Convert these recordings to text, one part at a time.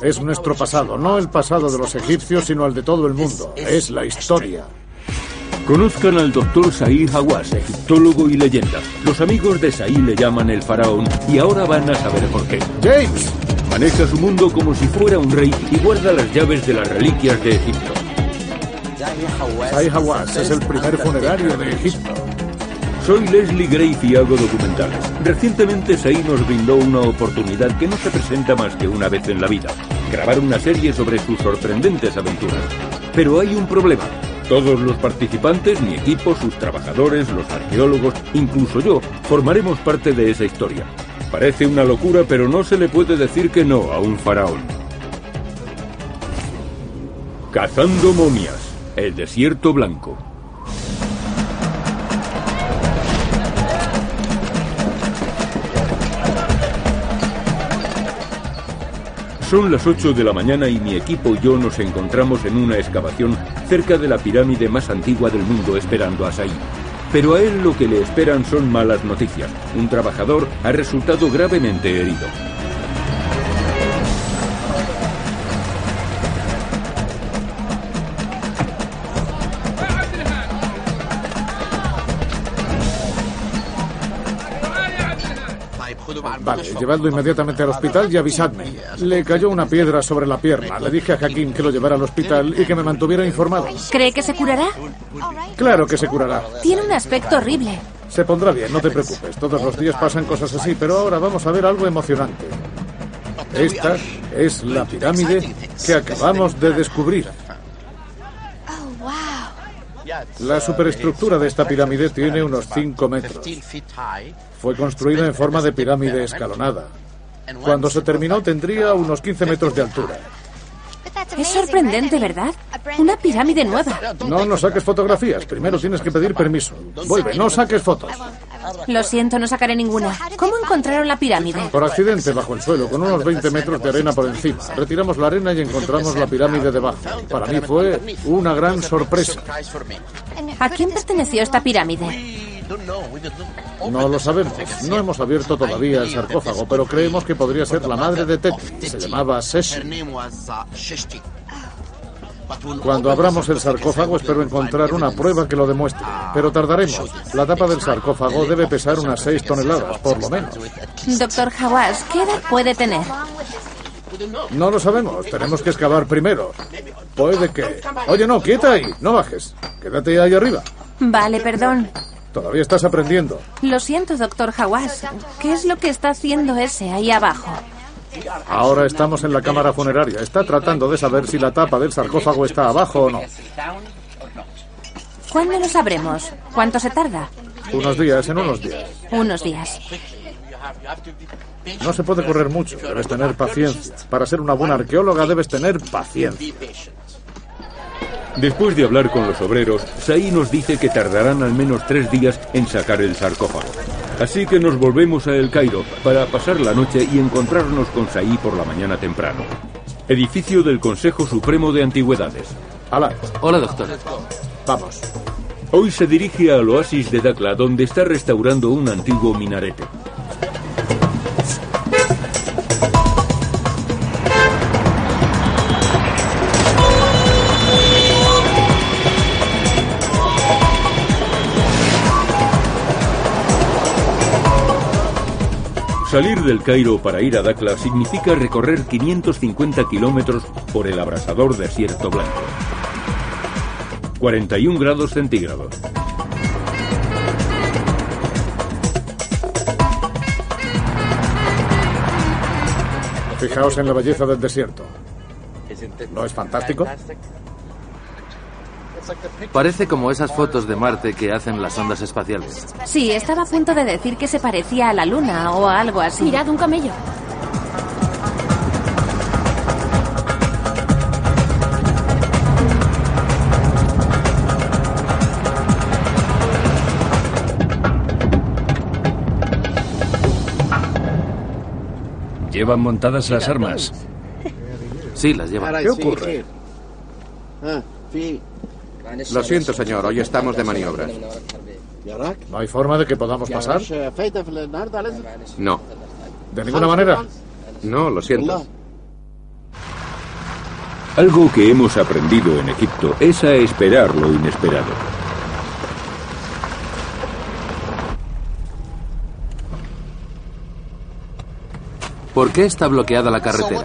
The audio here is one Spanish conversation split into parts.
Es nuestro pasado, no el pasado de los egipcios, sino el de todo el mundo. Es la historia. Conozcan al doctor Saí Hawass, egiptólogo y leyenda. Los amigos de Saí le llaman el faraón y ahora van a saber por qué. James. Maneja su mundo como si fuera un rey y guarda las llaves de las reliquias de Egipto. Saí Hawass es el primer funerario de Egipto. Soy Leslie Grace y hago documentales. Recientemente Saí nos brindó una oportunidad que no se presenta más que una vez en la vida. Grabar una serie sobre sus sorprendentes aventuras. Pero hay un problema. Todos los participantes, mi equipo, sus trabajadores, los arqueólogos, incluso yo, formaremos parte de esa historia. Parece una locura, pero no se le puede decir que no a un faraón. Cazando momias. El desierto blanco. Son las 8 de la mañana y mi equipo y yo nos encontramos en una excavación cerca de la pirámide más antigua del mundo esperando a Said. Pero a él lo que le esperan son malas noticias. Un trabajador ha resultado gravemente herido. Llevadlo inmediatamente al hospital y avisadme. Le cayó una piedra sobre la pierna. Le dije a Hakim que lo llevara al hospital y que me mantuviera informado. ¿Cree que se curará? Claro que se curará. Tiene un aspecto horrible. Se pondrá bien, no te preocupes. Todos los días pasan cosas así, pero ahora vamos a ver algo emocionante. Esta es la pirámide que acabamos de descubrir. La superestructura de esta pirámide tiene unos 5 metros. Fue construida en forma de pirámide escalonada. Cuando se terminó tendría unos 15 metros de altura. Es sorprendente, ¿verdad? Una pirámide nueva. No, no saques fotografías. Primero tienes que pedir permiso. Vuelve, no saques fotos. Lo siento, no sacaré ninguna. ¿Cómo encontraron la pirámide? Por accidente, bajo el suelo, con unos 20 metros de arena por encima. Retiramos la arena y encontramos la pirámide debajo. Para mí fue una gran sorpresa. ¿A quién perteneció esta pirámide? No lo sabemos. No hemos abierto todavía el sarcófago, pero creemos que podría ser la madre de Teti. Se llamaba Seshi. Cuando abramos el sarcófago espero encontrar una prueba que lo demuestre. Pero tardaremos. La tapa del sarcófago debe pesar unas 6 toneladas, por lo menos. Doctor Hawass, ¿qué edad puede tener? No lo sabemos. Tenemos que excavar primero. Puede que... Oye, no, quieta ahí. No bajes. Quédate ahí arriba. Vale, perdón. Todavía estás aprendiendo. Lo siento, doctor Hawass. ¿Qué es lo que está haciendo ese ahí abajo? Ahora estamos en la cámara funeraria. Está tratando de saber si la tapa del sarcófago está abajo o no. ¿Cuándo lo sabremos? ¿Cuánto se tarda? Unos días, en unos días. Unos días. No se puede correr mucho. Debes tener paciencia. Para ser una buena arqueóloga debes tener paciencia. Después de hablar con los obreros, Saí nos dice que tardarán al menos tres días en sacar el sarcófago. Así que nos volvemos a El Cairo para pasar la noche y encontrarnos con Saí por la mañana temprano. Edificio del Consejo Supremo de Antigüedades. Hola. Hola, doctor. Vamos. Hoy se dirige al oasis de Dakla, donde está restaurando un antiguo minarete. Salir del Cairo para ir a Dakla significa recorrer 550 kilómetros por el abrasador desierto blanco. 41 grados centígrados. Fijaos en la belleza del desierto. ¿No es fantástico? Parece como esas fotos de Marte que hacen las ondas espaciales. Sí, estaba a punto de decir que se parecía a la luna o a algo así. Mirad un camello. ¿Llevan montadas las armas? Sí, las llevan. ¿Qué ocurre? Lo siento, señor, hoy estamos de maniobras. ¿No hay forma de que podamos pasar? No, ¿De ninguna manera? no, lo siento. Algo que hemos aprendido en Egipto es a esperar lo inesperado. ¿Por qué está bloqueada la carretera?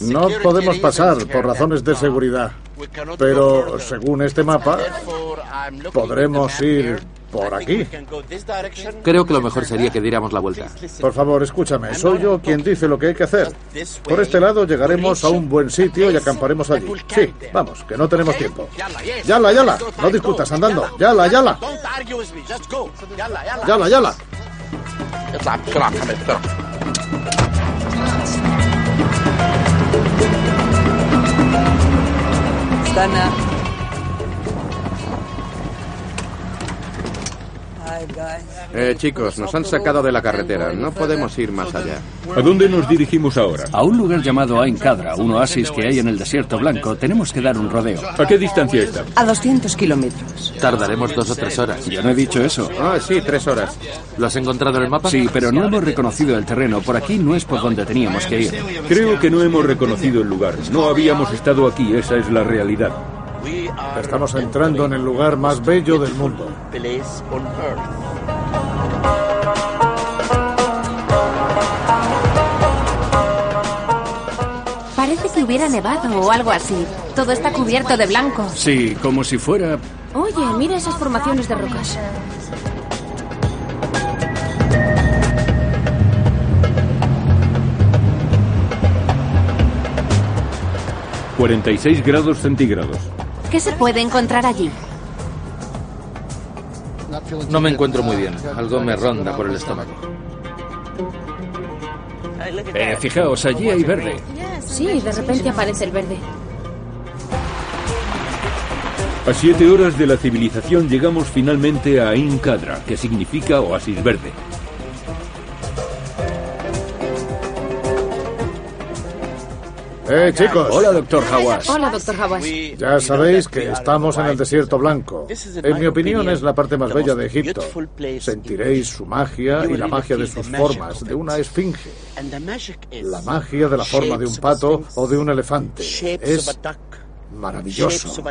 No podemos pasar por razones de seguridad. Pero según este mapa, podremos ir por aquí. Creo que lo mejor sería que diéramos la vuelta. Por favor, escúchame. Soy yo quien dice lo que hay que hacer. Por este lado llegaremos a un buen sitio y acamparemos allí. Sí, vamos, que no tenemos tiempo. Yala, yala. No discutas andando. Yala, yala. Yala, yala. 丹丹 Eh, chicos, nos han sacado de la carretera. No podemos ir más allá. ¿A dónde nos dirigimos ahora? A un lugar llamado Ain Kadra, un oasis que hay en el desierto blanco. Tenemos que dar un rodeo. ¿A qué distancia está? A 200 kilómetros. Tardaremos dos o tres horas. Yo no he dicho eso. Ah, sí, tres horas. ¿Lo has encontrado en el mapa? Sí, pero no hemos reconocido el terreno. Por aquí no es por donde teníamos que ir. Creo que no hemos reconocido el lugar. No habíamos estado aquí, esa es la realidad. Estamos entrando en el lugar más bello del mundo. Parece que hubiera nevado o algo así. Todo está cubierto de blanco. Sí, como si fuera... Oye, mira esas formaciones de rocas. ...46 grados centígrados. ¿Qué se puede encontrar allí? No me encuentro muy bien. Algo me ronda por el estómago. Eh, fijaos, allí hay verde. Sí, de repente aparece el verde. A siete horas de la civilización llegamos finalmente a Ain Kadra, que significa oasis verde. Eh, chicos. Hola, doctor Hawass. Hola, doctor Hawass. Ya sabéis que estamos en el desierto blanco. En mi opinión es la parte más bella de Egipto. Sentiréis su magia y la magia de sus formas, de una esfinge. La magia de la forma de un pato o de un elefante. Es maravilloso.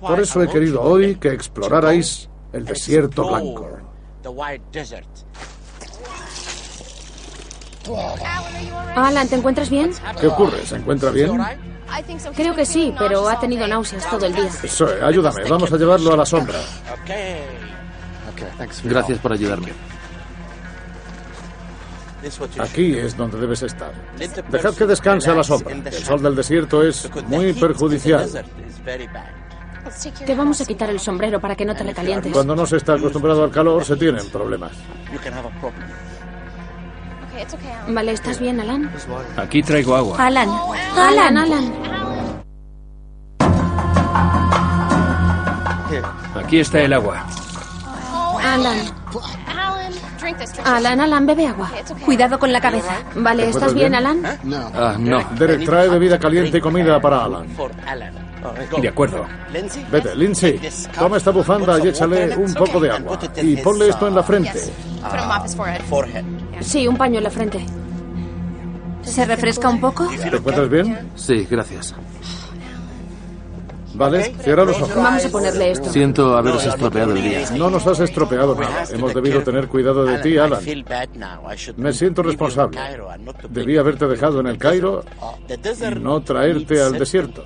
Por eso he querido hoy que explorarais el desierto blanco. Alan, ¿te encuentras bien? ¿Qué ocurre? ¿Se encuentra bien? Creo que sí, pero ha tenido náuseas todo el día. Eso, ayúdame, vamos a llevarlo a la sombra. Gracias por ayudarme. Aquí es donde debes estar. Dejad que descanse a la sombra. El sol del desierto es muy perjudicial. Te vamos a quitar el sombrero para que no te recalientes. Cuando no se está acostumbrado al calor, se tienen problemas. Vale, ¿estás bien, Alan? Aquí traigo agua. Alan. Alan, Alan. Aquí está el agua. Alan. Alan, Alan, bebe agua. Cuidado con la cabeza. Vale, ¿Te ¿estás bien? Alan? Ah, no. Derek, trae bebida caliente y comida para Alan. De acuerdo. Vete, Lindsay, toma esta bufanda y échale un poco de agua. Y ponle esto en la frente. Sí, un paño en la frente. ¿Se refresca un poco? ¿Te encuentras bien? Sí, gracias. Vale, cierra los ojos. Vamos a ponerle esto. Siento haberos estropeado el día. No nos has estropeado nada. Hemos debido tener cuidado de ti, Alan. Me siento responsable. Debí haberte dejado en el Cairo y no traerte al desierto.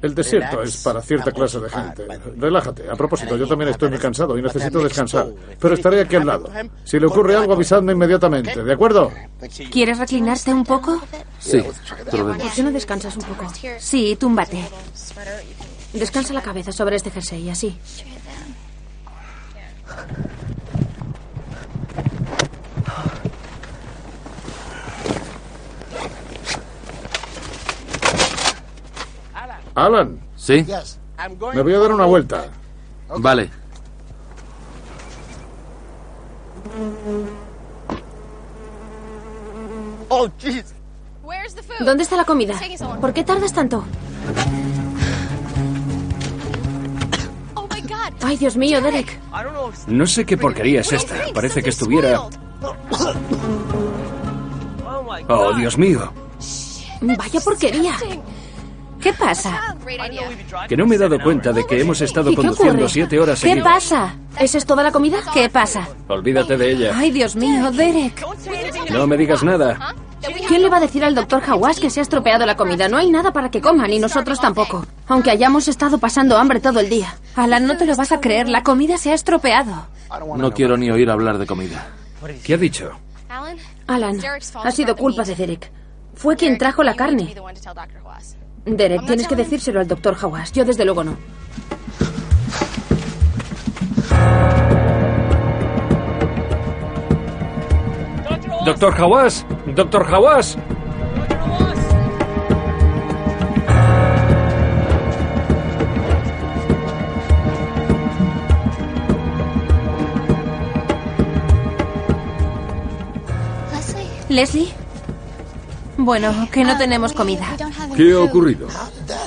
El desierto es para cierta clase de gente. Relájate. A propósito, yo también estoy muy cansado y necesito descansar. Pero estaré aquí al lado. Si le ocurre algo, avisadme inmediatamente. ¿De acuerdo? ¿Quieres reclinarte un poco? Sí, ¿Por qué no descansas un poco? Sí, túmbate. Descansa la cabeza sobre este jersey, así. Alan. ¿Sí? Me voy a dar una vuelta. Vale. ¿Dónde está la comida? ¿Por qué tardas tanto? Ay, Dios mío, Derek. No sé qué porquería es esta. Parece que estuviera... Oh, Dios mío. Vaya porquería. ¿Qué pasa? Que no me he dado cuenta de que hemos estado ¿Y qué conduciendo siete horas ¿Qué seguidas. pasa? ¿Esa es toda la comida? ¿Qué pasa? Olvídate de ella. Ay, Dios mío, Derek. No me digas nada. ¿Quién le va a decir al doctor Hawass que se ha estropeado la comida? No hay nada para que coma, ni nosotros tampoco. Aunque hayamos estado pasando hambre todo el día. Alan, no te lo vas a creer. La comida se ha estropeado. No quiero ni oír hablar de comida. ¿Qué ha dicho? Alan, ha sido culpa de Derek. Fue quien trajo la carne. Derek, tienes que decírselo al doctor Hawass. Yo desde luego no. Doctor Hawass. Doctor Hawass. Leslie. Bueno, que no tenemos comida. ¿Qué ha ocurrido?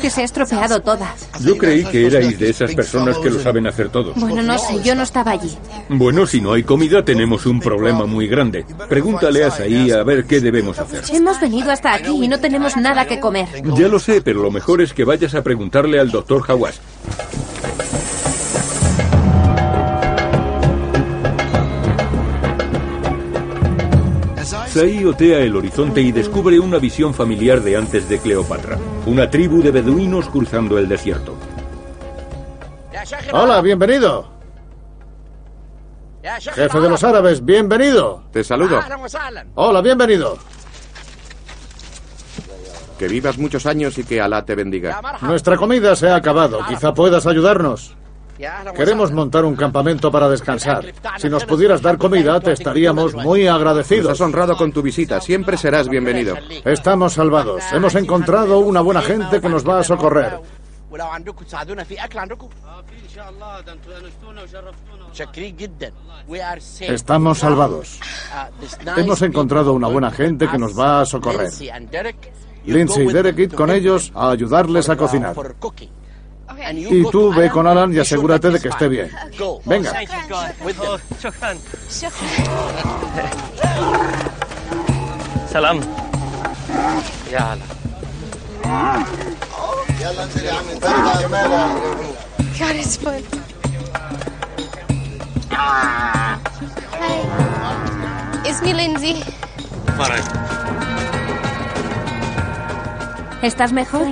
Que se ha estropeado toda. Yo creí que erais de esas personas que lo saben hacer todo. Bueno, no sé, yo no estaba allí. Bueno, si no hay comida, tenemos un problema muy grande. Pregúntale a Saí a ver qué debemos hacer. Hemos venido hasta aquí y no tenemos nada que comer. Ya lo sé, pero lo mejor es que vayas a preguntarle al doctor Hawass. Saí otea el horizonte y descubre una visión familiar de antes de Cleopatra. Una tribu de beduinos cruzando el desierto. Hola, bienvenido. Jefe de los árabes, bienvenido. Te saludo. Hola, bienvenido. Que vivas muchos años y que Alá te bendiga. Nuestra comida se ha acabado. Quizá puedas ayudarnos. Queremos montar un campamento para descansar. Si nos pudieras dar comida, te estaríamos muy Nos agradecidos. has honrado con tu visita. Siempre serás bienvenido. Estamos salvados. Hemos encontrado una buena gente que nos va a socorrer. Estamos salvados. Hemos encontrado una buena gente que nos va a socorrer. Lindsay y Derek, id con ellos a ayudarles a cocinar. Y tú ve con Alan y asegúrate de que esté bien. Venga. Salam. Ya Alan. God, it's fun. Hi. It's me, Lindsay. Fine. ¿Estás mejor?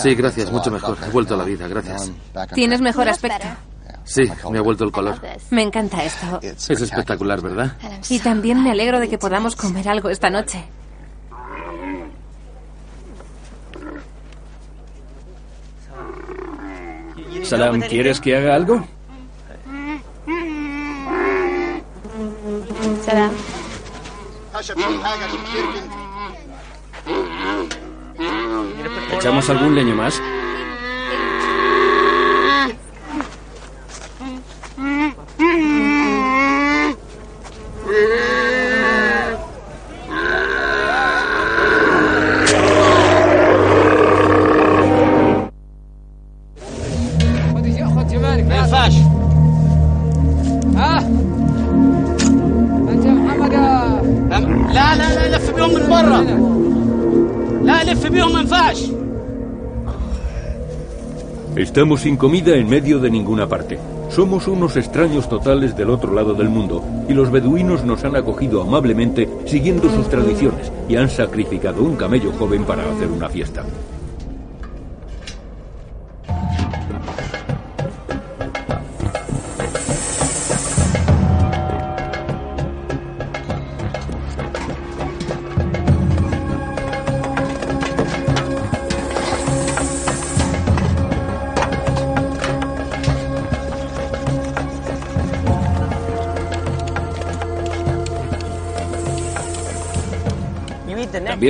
Sí, gracias, mucho mejor. He vuelto a la vida, gracias. Tienes mejor aspecto. Sí, me ha vuelto el color. Me encanta esto. Es espectacular, ¿verdad? Y también me alegro de que podamos comer algo esta noche. Salam, ¿quieres que haga algo? Salam. ¿Echamos algún leño más? Estamos sin comida en medio de ninguna parte. Somos unos extraños totales del otro lado del mundo y los beduinos nos han acogido amablemente siguiendo sus tradiciones y han sacrificado un camello joven para hacer una fiesta.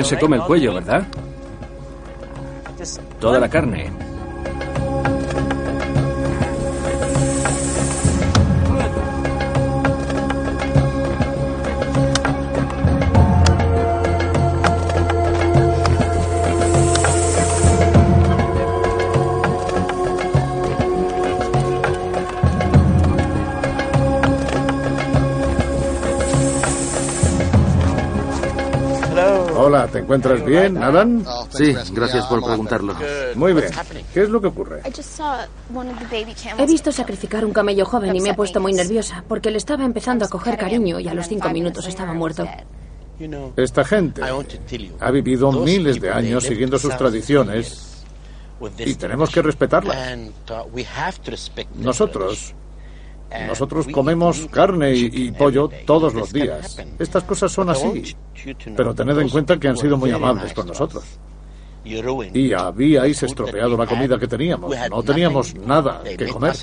Se come el cuello, ¿verdad? Toda la carne. Encuentras bien, Alan? Sí, gracias por preguntarlo. Muy bien. ¿Qué es lo que ocurre? He visto sacrificar un camello joven y me he puesto muy nerviosa porque le estaba empezando a coger cariño y a los cinco minutos estaba muerto. Esta gente ha vivido miles de años siguiendo sus tradiciones y tenemos que respetarlas. Nosotros nosotros comemos carne y, pollo todos los días. Estas cosas son así. Pero tened en cuenta que han sido muy amables con nosotros. Y habíais estropeado la comida que teníamos. No teníamos nada que comer.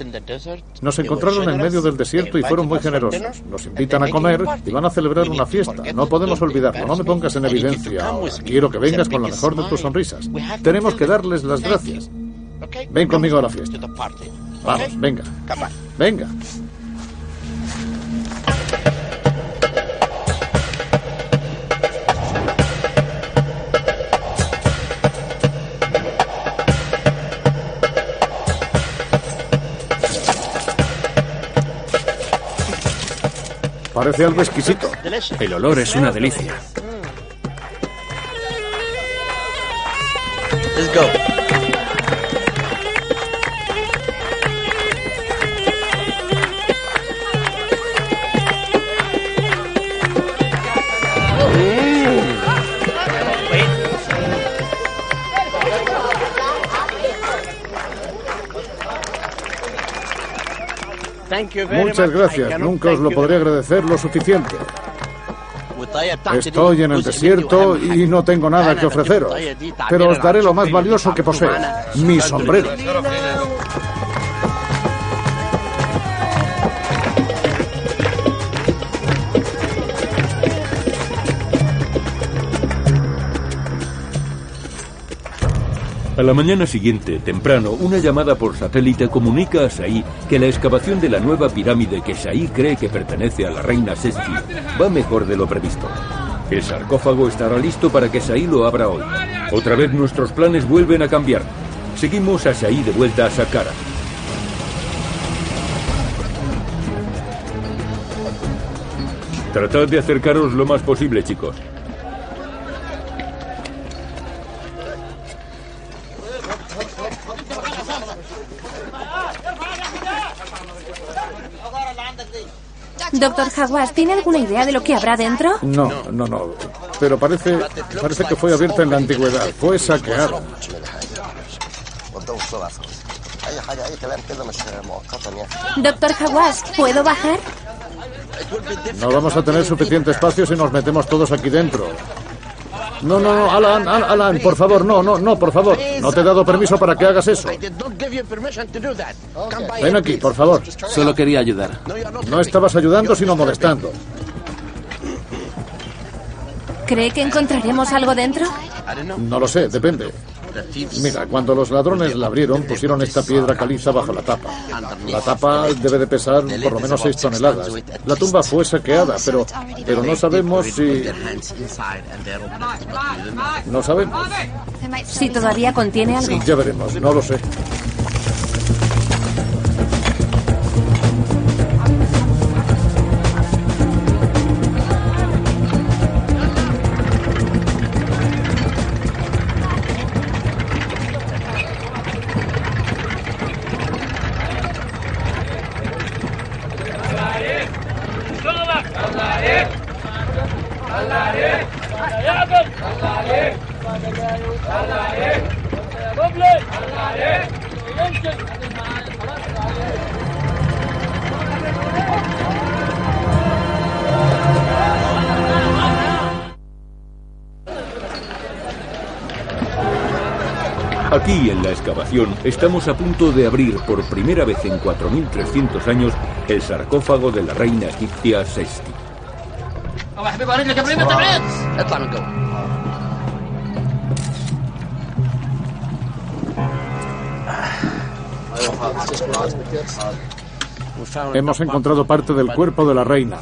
Nos encontraron en medio del desierto y fueron muy generosos. Nos invitan a comer y van a celebrar una fiesta. No podemos olvidarlo. No me pongas en evidencia Quiero que vengas con la mejor de tus sonrisas. Tenemos que darles las gracias. Ven conmigo a la fiesta. Vamos, venga. Venga. Parece algo exquisito. El olor es una delicia. Let's go. Muchas gracias. Nunca os lo podré agradecer lo suficiente. Estoy en el desierto y no tengo nada que ofreceros, pero os daré lo más valioso que poseo, mi sombrero. A la mañana siguiente, temprano, una llamada por satélite comunica a Saí que la excavación de la nueva pirámide que Saí cree que pertenece a la reina Sesti va mejor de lo previsto. El sarcófago estará listo para que Saí lo abra hoy. Otra vez nuestros planes vuelven a cambiar. Seguimos a Saí de vuelta a Saqqara. Tratad de acercaros lo más posible, chicos. Doctor Hawass, ¿tiene alguna idea de lo que habrá dentro? No, no, no. Pero parece, parece que fue abierta en la antigüedad. Fue saqueada. Doctor Hawass, ¿puedo bajar? No vamos a tener suficiente espacio si nos metemos todos aquí dentro. No, no, no, Alan, Alan, por favor, no, no, no, por favor. No te he dado permiso para que hagas eso. Ven aquí, por favor. Solo quería ayudar. No estabas ayudando, sino molestando. ¿Cree que encontraremos algo dentro? No lo sé, depende. Mira, cuando los ladrones la abrieron, pusieron esta piedra caliza bajo la tapa. La tapa debe de pesar por lo menos 6 toneladas. La tumba fue saqueada, pero, pero no sabemos si... No sabemos. Si todavía contiene algo. Ya veremos, no lo sé. Estamos a punto de abrir por primera vez en 4.300 años el sarcófago de la reina egipcia Sesti. Hemos encontrado parte del cuerpo de la reina.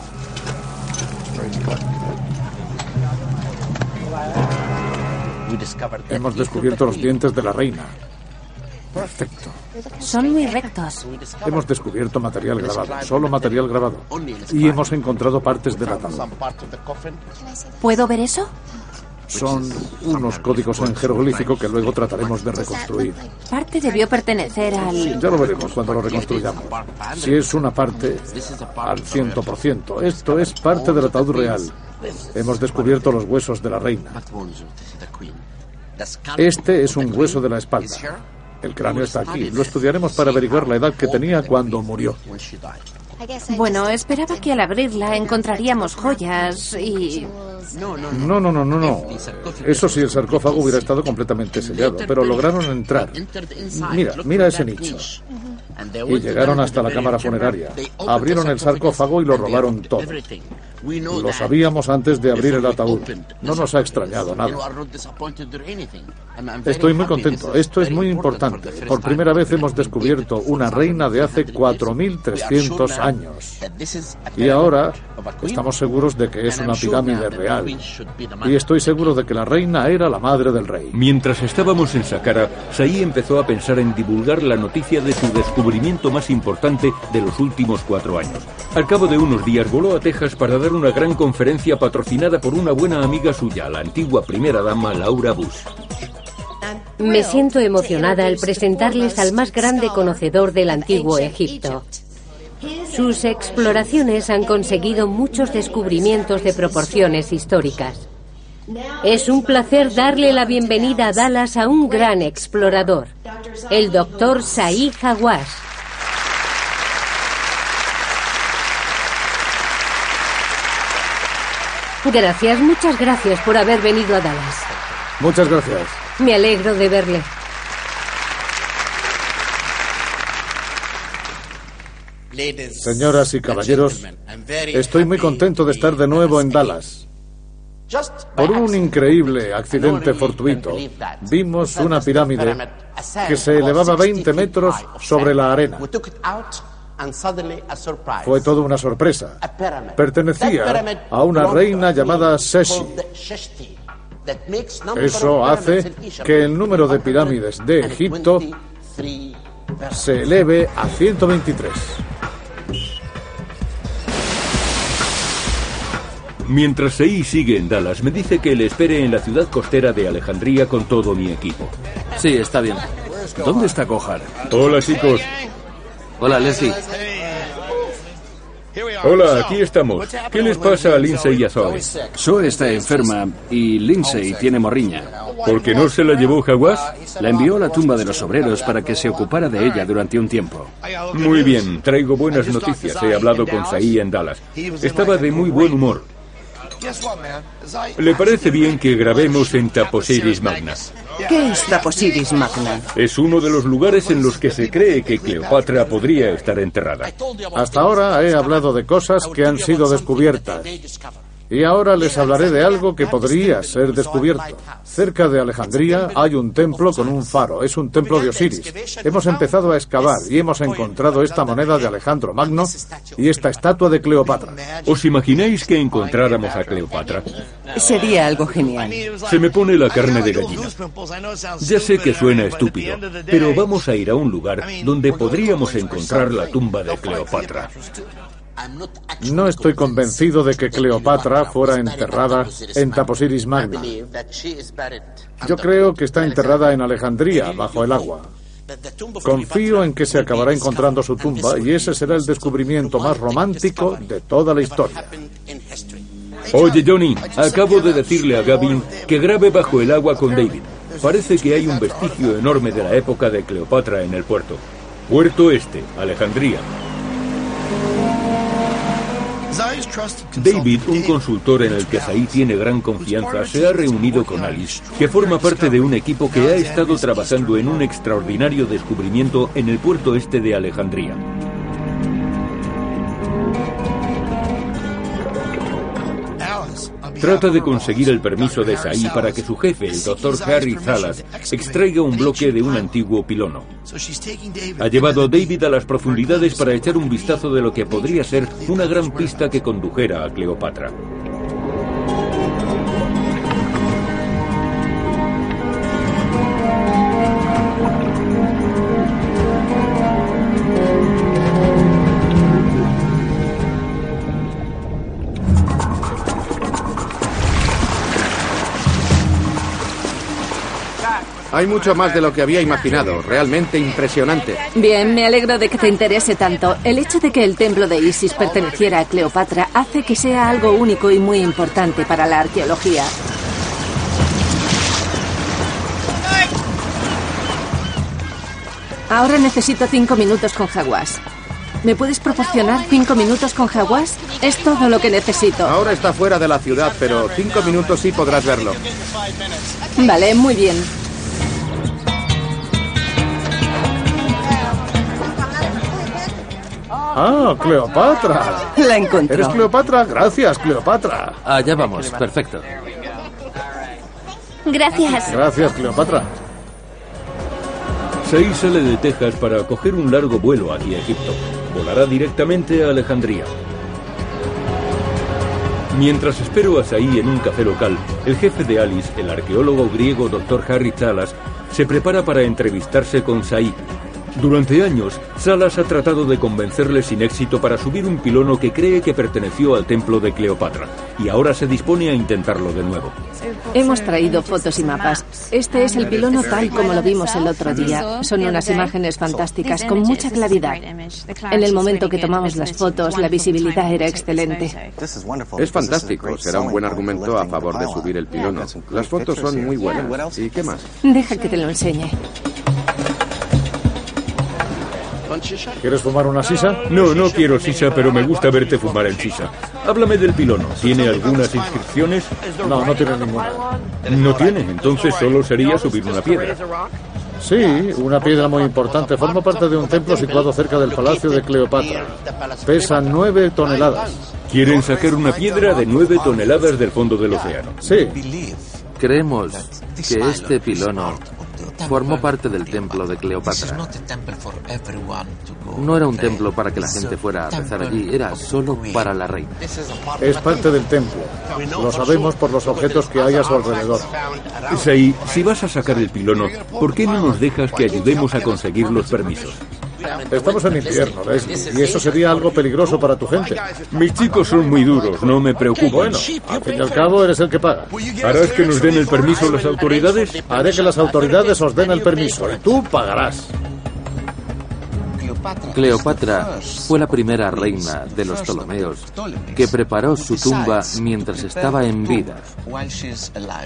Hemos descubierto los dientes de la reina. Perfecto. Son muy rectos. Hemos descubierto material grabado, solo material grabado. Y hemos encontrado partes del ataúd. ¿Puedo ver eso? Son unos códigos en jeroglífico que luego trataremos de reconstruir. Parte debió pertenecer al... Ya lo veremos cuando lo reconstruyamos. Si es una parte, al ciento por ciento. Esto es parte del ataúd real. Hemos descubierto los huesos de la reina. Este es un hueso de la espalda. El cráneo está aquí. Lo estudiaremos para averiguar la edad que tenía cuando murió. Bueno, esperaba que al abrirla encontraríamos joyas y... No, no, no, no, no. Eso sí, el sarcófago hubiera estado completamente sellado, pero lograron entrar. Mira, mira ese nicho. Y llegaron hasta la cámara funeraria. Abrieron el sarcófago y lo robaron todo. Lo sabíamos antes de abrir el ataúd. No nos ha extrañado nada. Estoy muy contento. Esto es muy importante. Por primera vez hemos descubierto una reina de hace 4.300 años. Y ahora estamos seguros de que es una pirámide real. Y estoy seguro de que la reina era la madre del rey. Mientras estábamos en Saqqara, Saí empezó a pensar en divulgar la noticia de su descubrimiento más importante de los últimos cuatro años. Al cabo de unos días voló a Texas para dar una gran conferencia patrocinada por una buena amiga suya, la antigua primera dama Laura Bush. Me siento emocionada al presentarles al más grande conocedor del antiguo Egipto. Sus exploraciones han conseguido muchos descubrimientos de proporciones históricas. Es un placer darle la bienvenida a Dallas a un gran explorador, el doctor Saí Hawass. Gracias, muchas gracias por haber venido a Dallas. Muchas gracias. Me alegro de verle. Señoras y caballeros, estoy muy contento de estar de nuevo en Dallas. Por un increíble accidente fortuito, vimos una pirámide que se elevaba 20 metros sobre la arena. Fue toda una sorpresa. Pertenecía a una reina llamada Seshi. Eso hace que el número de pirámides de Egipto se eleve a 123. Mientras Sei sigue en Dallas, me dice que le espere en la ciudad costera de Alejandría con todo mi equipo. Sí, está bien. ¿Dónde está Gohar? Hola, chicos. Hola, Leslie. Hola, aquí estamos. ¿Qué les pasa a Lindsay y a Zoe? Zoe está enferma y Lindsay tiene morriña. ¿Por qué no se la llevó Hawass? La envió a la tumba de los obreros para que se ocupara de ella durante un tiempo. Muy bien, traigo buenas noticias. He hablado con Saí en Dallas. Estaba de muy buen humor. ¿Le parece bien que grabemos en Taposiris Magna? ¿Qué es Taposiris Magna? Es uno de los lugares en los que se cree que Cleopatra podría estar enterrada. Hasta ahora he hablado de cosas que han sido descubiertas. Y ahora les hablaré de algo que podría ser descubierto. Cerca de Alejandría hay un templo con un faro. Es un templo de Osiris. Hemos empezado a excavar y hemos encontrado esta moneda de Alejandro Magno y esta estatua de Cleopatra. ¿Os imagináis que encontráramos a Cleopatra? Sería algo genial. Se me pone la carne de gallina. Ya sé que suena estúpido, pero vamos a ir a un lugar donde podríamos encontrar la tumba de Cleopatra. No estoy convencido de que Cleopatra fuera enterrada en Taposiris Magna. Yo creo que está enterrada en Alejandría, bajo el agua. Confío en que se acabará encontrando su tumba y ese será el descubrimiento más romántico de toda la historia. Oye, Johnny, acabo de decirle a Gavin que grabe bajo el agua con David. Parece que hay un vestigio enorme de la época de Cleopatra en el puerto. Puerto Este, Alejandría. David, un consultor en el que Said tiene gran confianza, se ha reunido con Alice, que forma parte de un equipo que ha estado trabajando en un extraordinario descubrimiento en el puerto este de Alejandría. Trata de conseguir el permiso de Saí para que su jefe, el doctor Harry Zalas, extraiga un bloque de un antiguo pilono. Ha llevado a David a las profundidades para echar un vistazo de lo que podría ser una gran pista que condujera a Cleopatra. Hay mucho más de lo que había imaginado, realmente impresionante. Bien, me alegro de que te interese tanto. El hecho de que el templo de Isis perteneciera a Cleopatra hace que sea algo único y muy importante para la arqueología. Ahora necesito cinco minutos con Jaguas. ¿Me puedes proporcionar cinco minutos con Jaguas? Es todo lo que necesito. Ahora está fuera de la ciudad, pero cinco minutos sí podrás verlo. Vale, muy bien. Ah, Cleopatra. La encontró. ¿Eres Cleopatra? Gracias, Cleopatra. Allá vamos, perfecto. Gracias. Gracias, Cleopatra. Sei sale de Texas para coger un largo vuelo hacia Egipto. Volará directamente a Alejandría. Mientras espero a Saí en un café local, el jefe de Alice, el arqueólogo griego Dr. Harry Talas, se prepara para entrevistarse con Saí, durante años, Salas ha tratado de convencerle sin éxito para subir un pilono que cree que perteneció al templo de Cleopatra, y ahora se dispone a intentarlo de nuevo. Hemos traído fotos y mapas. Este es el pilono tal como lo vimos el otro día. Son unas imágenes fantásticas, con mucha claridad. En el momento que tomamos las fotos, la visibilidad era excelente. Es fantástico. Será un buen argumento a favor de subir el pilono. Las fotos son muy buenas. ¿Y qué más? Deja que te lo enseñe. ¿Quieres fumar una sisa? No, no quiero sisa, pero me gusta verte fumar en sisa. Háblame del pilono. ¿Tiene algunas inscripciones? No, no tiene ninguna. No tiene, entonces solo sería subir una piedra. Sí, una piedra muy importante. Forma parte de un templo situado cerca del palacio de Cleopatra. Pesa nueve toneladas. Quieren sacar una piedra de nueve toneladas del fondo del océano. Sí. Creemos que este pilono formó parte del templo de Cleopatra. No era un templo para que la gente fuera a rezar allí, era solo para la reina. Es parte del templo. Lo sabemos por los objetos que hay a su alrededor. Sei, si vas a sacar el pilono, ¿por qué no nos dejas que ayudemos a conseguir los permisos? Estamos en invierno, Leslie, y eso sería algo peligroso para tu gente. Mis chicos son muy duros, no me preocupo. Bueno, al fin y al cabo eres el que paga. ¿Harás que nos den el permiso las autoridades? Haré que las autoridades os den el permiso y tú pagarás. Cleopatra fue la primera reina de los Ptolomeos que preparó su tumba mientras estaba en vida.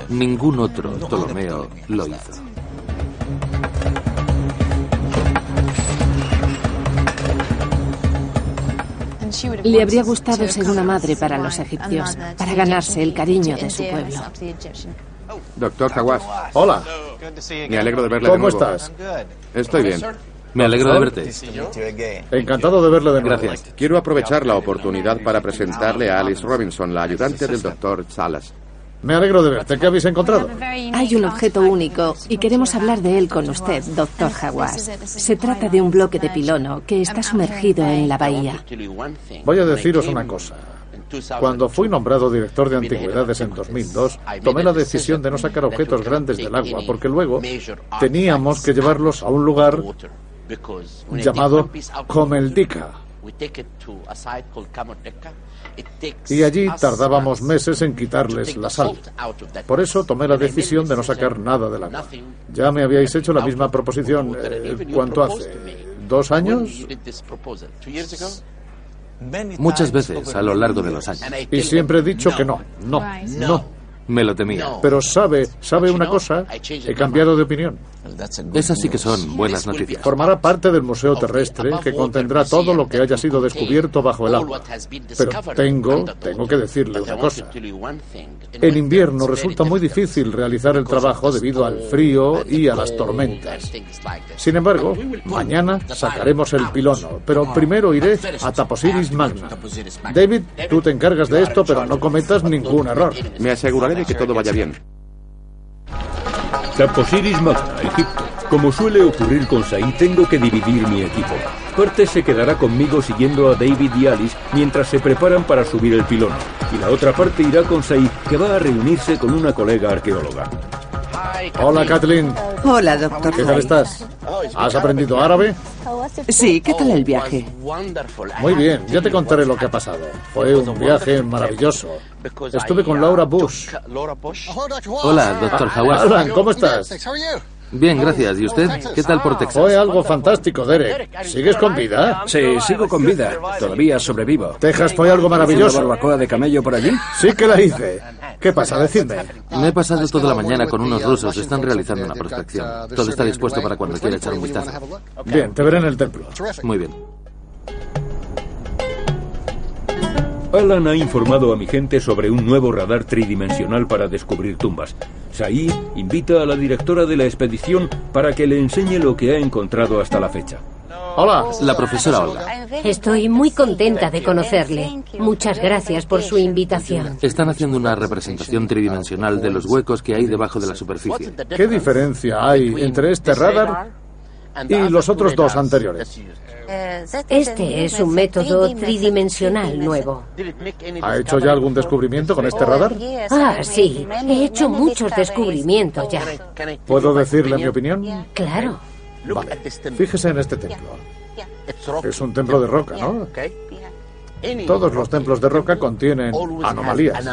Ningún otro Ptolomeo lo hizo. Le habría gustado ser una madre para los egipcios, para ganarse el cariño de su pueblo. Doctor Hawass. Hola. Me alegro de verle ¿Cómo de nuevo. estás? Estoy bien. Me alegro de verte. Encantado de verle de nuevo. Gracias. Quiero aprovechar la oportunidad para presentarle a Alice Robinson, la ayudante del doctor Salas. Me alegro de verte. ¿Qué habéis encontrado? Hay un objeto único y queremos hablar de él con usted, doctor Hawass. Se trata de un bloque de pilono que está sumergido en la bahía. Voy a deciros una cosa. Cuando fui nombrado director de antigüedades en 2002, tomé la decisión de no sacar objetos grandes del agua, porque luego teníamos que llevarlos a un lugar llamado Comeldica. Y allí tardábamos meses en quitarles la sal. Por eso tomé la decisión de no sacar nada del agua. Ya me habíais hecho la misma proposición. eh, ¿Cuánto hace? ¿Dos años? Muchas veces a lo largo de los años. Y siempre he dicho que no, no, no. Me lo temía. Pero sabe, sabe una cosa, he cambiado de opinión. Esas sí que son buenas noticias. Formará parte del museo terrestre que contendrá todo lo que haya sido descubierto bajo el agua. Pero tengo, tengo que decirle una cosa. En invierno resulta muy difícil realizar el trabajo debido al frío y a las tormentas. Sin embargo, mañana sacaremos el pilono, pero primero iré a Taposiris Magna. David, tú te encargas de esto, pero no cometas ningún error. Me aseguraré de que todo vaya bien. Taposiris Magna, Egipto. Como suele ocurrir con Said, tengo que dividir mi equipo. Parte se quedará conmigo siguiendo a David y Alice mientras se preparan para subir el pilón. Y la otra parte irá con Said, que va a reunirse con una colega arqueóloga. Hola, Kathleen. Hola, doctor. ¿Qué tal estás? ¿Has aprendido árabe? Sí, ¿qué tal el viaje? Muy bien, ya te contaré lo que ha pasado. Fue un viaje maravilloso. Estuve con Laura Bush. Hola, doctor Hawaz. Alan, ¿cómo estás? Bien, gracias. ¿Y usted? ¿Qué tal por Texas? Fue algo fantástico, Derek. ¿Sigues con vida? Sí, sigo con vida. Todavía sobrevivo. Texas fue algo maravilloso. ¿Una barbacoa de camello por allí? Sí que la hice. ¿Qué pasa? Decidme. Me he pasado toda la mañana con unos rusos. Están realizando una prospección. Todo está dispuesto para cuando quiera echar un vistazo. Bien, te veré en el templo. Muy bien. Alan ha informado a mi gente sobre un nuevo radar tridimensional para descubrir tumbas. Said invita a la directora de la expedición para que le enseñe lo que ha encontrado hasta la fecha. Hola, la profesora Olga. Estoy muy contenta de conocerle. Muchas gracias por su invitación. Están haciendo una representación tridimensional de los huecos que hay debajo de la superficie. ¿Qué diferencia hay entre este radar y los otros dos anteriores? Este es un método tridimensional nuevo. ¿Ha hecho ya algún descubrimiento con este radar? Ah, sí. He hecho muchos descubrimientos ya. ¿Puedo decirle mi opinión? Claro. Vale. Fíjese en este templo. Es un templo de roca, ¿no? Todos los templos de roca contienen anomalías.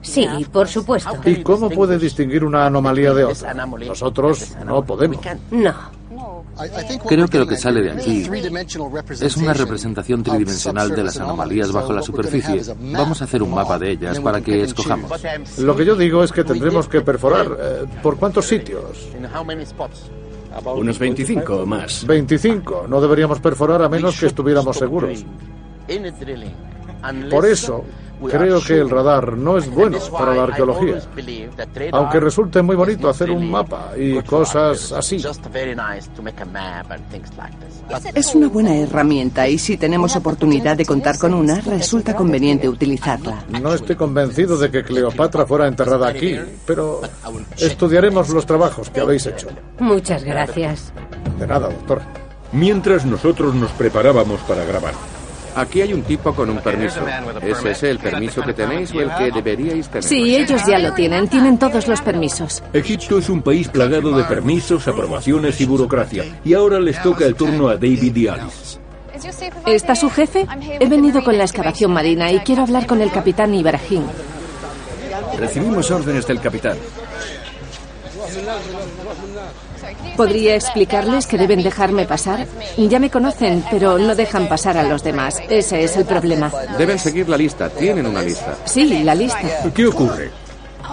Sí, por supuesto. ¿Y cómo puede distinguir una anomalía de otra? Nosotros no podemos. No. Creo que lo que sale de aquí es una representación tridimensional de las anomalías bajo la superficie. Vamos a hacer un mapa de ellas para que escojamos. Lo que yo digo es que tendremos que perforar. eh, ¿Por cuántos sitios? Unos 25 o más. 25. No deberíamos perforar a menos que estuviéramos seguros. Por eso, creo que el radar no es bueno para la arqueología. Aunque resulte muy bonito hacer un mapa y cosas así. Es una buena herramienta y si tenemos oportunidad de contar con una, resulta conveniente utilizarla. No estoy convencido de que Cleopatra fuera enterrada aquí, pero estudiaremos los trabajos que habéis hecho. Muchas gracias. De nada, doctor. Mientras nosotros nos preparábamos para grabar. Aquí hay un tipo con un permiso. ¿Es ese el permiso que tenéis o el que deberíais tener? Sí, ellos ya lo tienen. Tienen todos los permisos. Egipto es un país plagado de permisos, aprobaciones y burocracia. Y ahora les toca el turno a David y Alice. ¿Está su jefe? He venido con la excavación marina y quiero hablar con el capitán Ibrahim. Recibimos órdenes del capitán. ¿Podría explicarles que deben dejarme pasar? Ya me conocen, pero no dejan pasar a los demás. Ese es el problema. Deben seguir la lista. Tienen una lista. Sí, la lista. ¿Qué ocurre?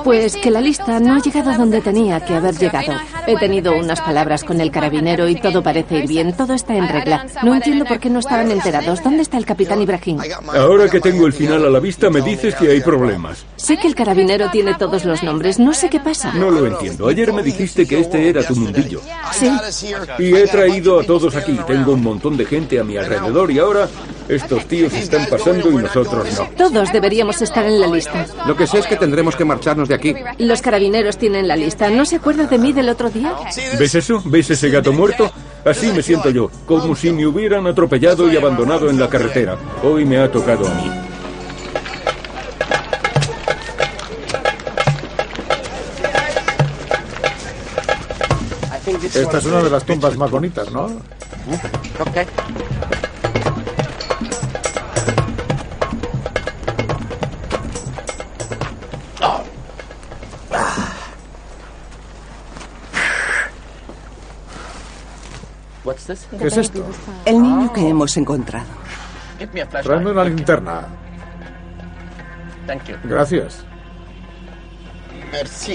Pues que la lista no ha llegado donde tenía que haber llegado. He tenido unas palabras con el carabinero y todo parece ir bien, todo está en regla. No entiendo por qué no estaban enterados. ¿Dónde está el capitán Ibrahim? Ahora que tengo el final a la vista, me dices que hay problemas. Sé que el carabinero tiene todos los nombres, no sé qué pasa. No lo entiendo. Ayer me dijiste que este era tu mundillo. Sí. Y he traído a todos aquí. Tengo un montón de gente a mi alrededor y ahora estos tíos están pasando y nosotros no. Todos deberíamos estar en la lista. Lo que sé es que tendremos que marcharnos de aquí. Los carabineros tienen la lista. ¿No se acuerda de mí del otro día? ¿Ves eso? ¿Ves ese gato muerto? Así me siento yo, como si me hubieran atropellado y abandonado en la carretera. Hoy me ha tocado a mí. Esta es una de las tumbas más bonitas, ¿no? ¿Qué es esto? El niño que hemos encontrado. Tráeme una linterna. Gracias.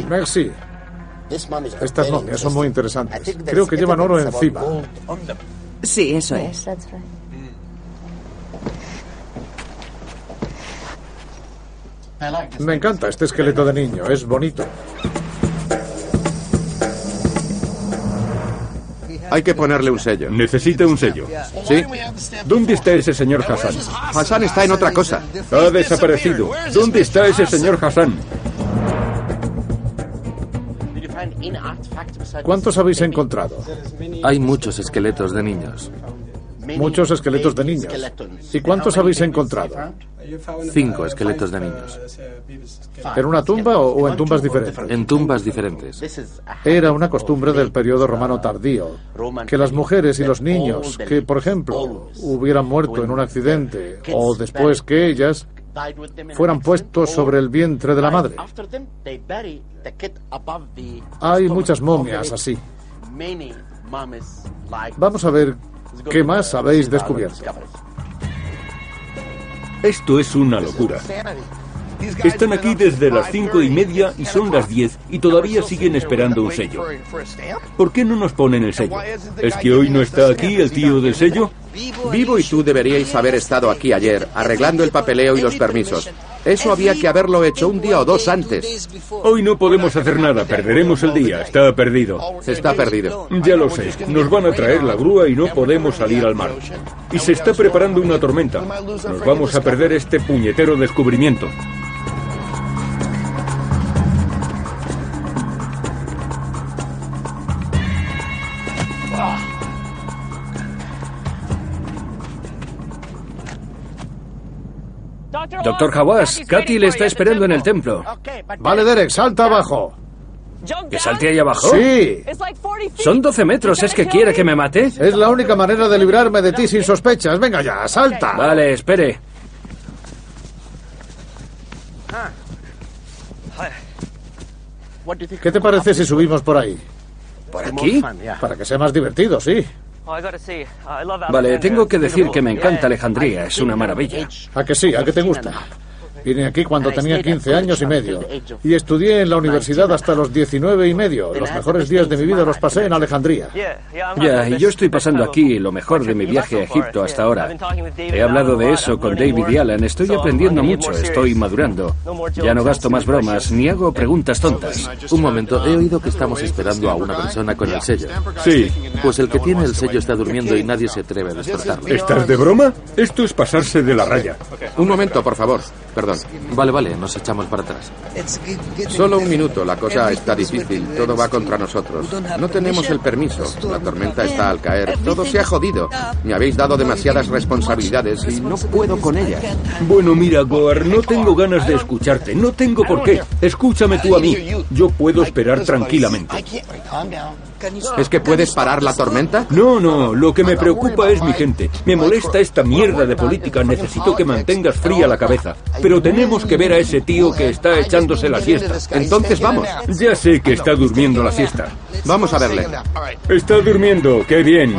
Merci. Estas momias son muy interesantes. Creo que llevan oro encima. Sí, eso es. Me encanta este esqueleto de niño, es bonito. Hay que ponerle un sello. Necesita un sello. Sí. ¿Dónde está ese señor Hassan? Hassan está en otra cosa. Ha desaparecido. ¿Dónde está ese señor Hassan? ¿Cuántos habéis encontrado? Hay muchos esqueletos de niños. Muchos esqueletos de niños. ¿Y cuántos habéis encontrado? Cinco esqueletos de niños. ¿En una tumba o en tumbas diferentes? En tumbas diferentes. Era una costumbre del periodo romano tardío que las mujeres y los niños que, por ejemplo, hubieran muerto en un accidente o después que ellas fueran puestos sobre el vientre de la madre. Hay muchas momias así. Vamos a ver qué más habéis descubierto. Esto es una locura. Están aquí desde las cinco y media y son las diez y todavía siguen esperando un sello. ¿Por qué no nos ponen el sello? ¿Es que hoy no está aquí el tío del sello? Vivo y tú deberíais haber estado aquí ayer, arreglando el papeleo y los permisos. Eso había que haberlo hecho un día o dos antes. Hoy no podemos hacer nada, perderemos el día. Está perdido. Está perdido. Ya lo sé. Nos van a traer la grúa y no podemos salir al mar. Y se está preparando una tormenta. Nos vamos a perder este puñetero descubrimiento. Doctor Hawass, Katy le está esperando en el templo. Vale, Derek, salta abajo. ¿Que salte ahí abajo? Sí. Son 12 metros, ¿es que quiere que me mate? Es la única manera de librarme de ti sin sospechas. Venga ya, salta. Vale, espere. ¿Qué te parece si subimos por ahí? ¿Por aquí? Para que sea más divertido, sí. Vale, tengo que decir que me encanta Alejandría, es una maravilla. ¿A que sí? ¿A que te gusta? Vine aquí cuando tenía 15 años y medio y estudié en la universidad hasta los 19 y medio. Los mejores días de mi vida los pasé en Alejandría. Ya, y yo estoy pasando aquí lo mejor de mi viaje a Egipto hasta ahora. He hablado de eso con David y Alan. Estoy aprendiendo mucho, estoy madurando. Ya no gasto más bromas ni hago preguntas tontas. Un momento, he oído que estamos esperando a una persona con el sello. Sí. Pues el que tiene el sello está durmiendo y nadie se atreve a despertarlo. ¿Estás de broma? Esto es pasarse de la raya. Un momento, por favor. Perdón. Vale, vale, nos echamos para atrás. Solo un minuto, la cosa está difícil, todo va contra nosotros. No tenemos el permiso, la tormenta está al caer, todo se ha jodido. Me habéis dado demasiadas responsabilidades y no puedo con ellas. Bueno, mira, Goar, no tengo ganas de escucharte, no tengo por qué. Escúchame tú a mí. Yo puedo esperar tranquilamente. ¿Es que puedes parar la tormenta? No, no, lo que me preocupa es mi gente. Me molesta esta mierda de política, necesito que mantengas fría la cabeza. Pero tenemos que ver a ese tío que está echándose la siesta. Entonces vamos. Ya sé que está durmiendo la siesta. Vamos a verle. Está durmiendo, qué bien.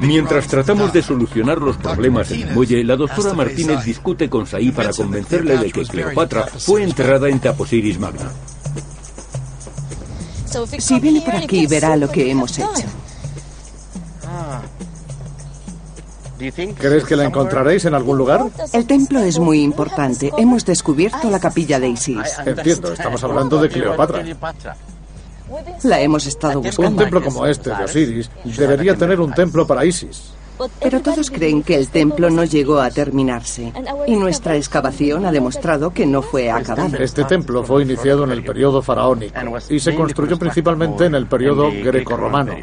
Mientras tratamos de solucionar los problemas en el muelle, la doctora Martínez discute con Saí para convencerle de que Cleopatra fue enterrada en Taposiris Magna. Si viene por aquí, verá lo que hemos hecho. ¿Crees que la encontraréis en algún lugar? El templo es muy importante. Hemos descubierto la capilla de Isis. Entiendo, estamos hablando de Cleopatra. La hemos estado buscando. Un templo como este de Osiris debería tener un templo para Isis. Pero todos creen que el templo no llegó a terminarse. Y nuestra excavación ha demostrado que no fue acabado. Este templo fue iniciado en el periodo faraónico y se construyó principalmente en el periodo grecorromano.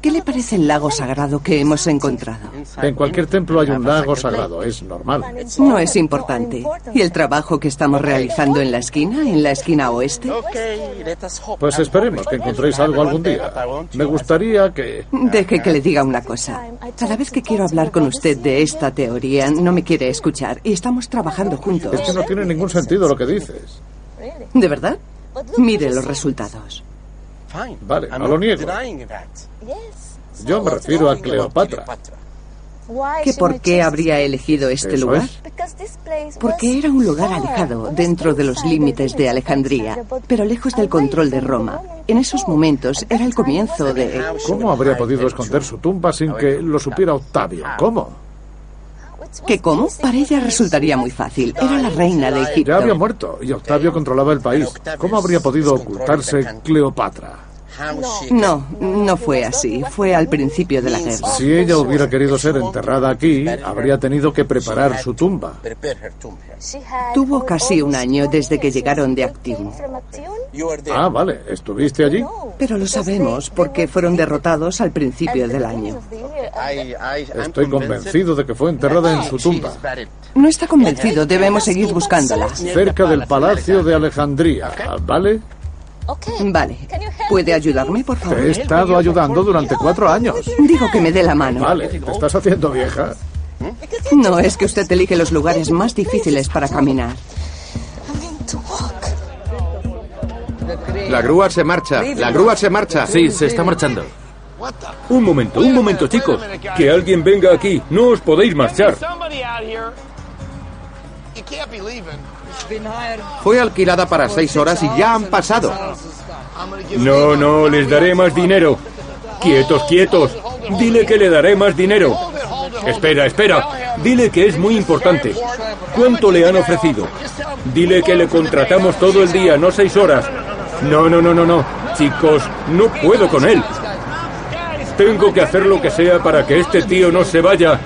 ¿Qué le parece el lago sagrado que hemos encontrado? En cualquier templo hay un lago sagrado, es normal. No es importante. ¿Y el trabajo que estamos realizando en la esquina, en la esquina oeste? Pues esperemos que encontréis algo algún día. Me gustaría que... Deje que le diga una cosa. Cada vez que quiero hablar con usted de esta teoría, no me quiere escuchar y estamos trabajando juntos. Es que no tiene ningún sentido lo que dices. ¿De verdad? Mire los resultados. Vale, no lo niego. Yo me refiero a Cleopatra. ¿Que por qué habría elegido este lugar? Porque era un lugar alejado, dentro de los límites de Alejandría, pero lejos del control de Roma. En esos momentos era el comienzo de... ¿Cómo habría podido esconder su tumba sin que lo supiera Octavio? ¿Cómo? ¿Qué cómo? Para ella resultaría muy fácil. Era la reina de Egipto. Ya había muerto y Octavio controlaba el país. ¿Cómo habría podido ocultarse Cleopatra? No, no fue así. Fue al principio de la guerra. Si ella hubiera querido ser enterrada aquí, habría tenido que preparar su tumba. Tuvo casi un año desde que llegaron de Actium. Ah, vale. ¿Estuviste allí? Pero lo sabemos porque fueron derrotados al principio del año. Estoy convencido de que fue enterrada en su tumba. No está convencido. Debemos seguir buscándola. Cerca del Palacio de Alejandría, ¿vale? Vale. ¿Puede ayudarme, por favor? Te he estado ayudando durante cuatro años. Digo que me dé la mano. Vale, te estás haciendo vieja. No, es que usted elige los lugares más difíciles para caminar. La grúa se marcha. La grúa se marcha. Sí, se está marchando. Un momento, un momento, chicos. Que alguien venga aquí. No os podéis marchar. Fue alquilada para seis horas y ya han pasado. No, no, les daré más dinero. Quietos, quietos. Dile que le daré más dinero. Espera, espera. Dile que es muy importante. ¿Cuánto le han ofrecido? Dile que le contratamos todo el día, no seis horas. No, no, no, no, no. Chicos, no puedo con él. Tengo que hacer lo que sea para que este tío no se vaya.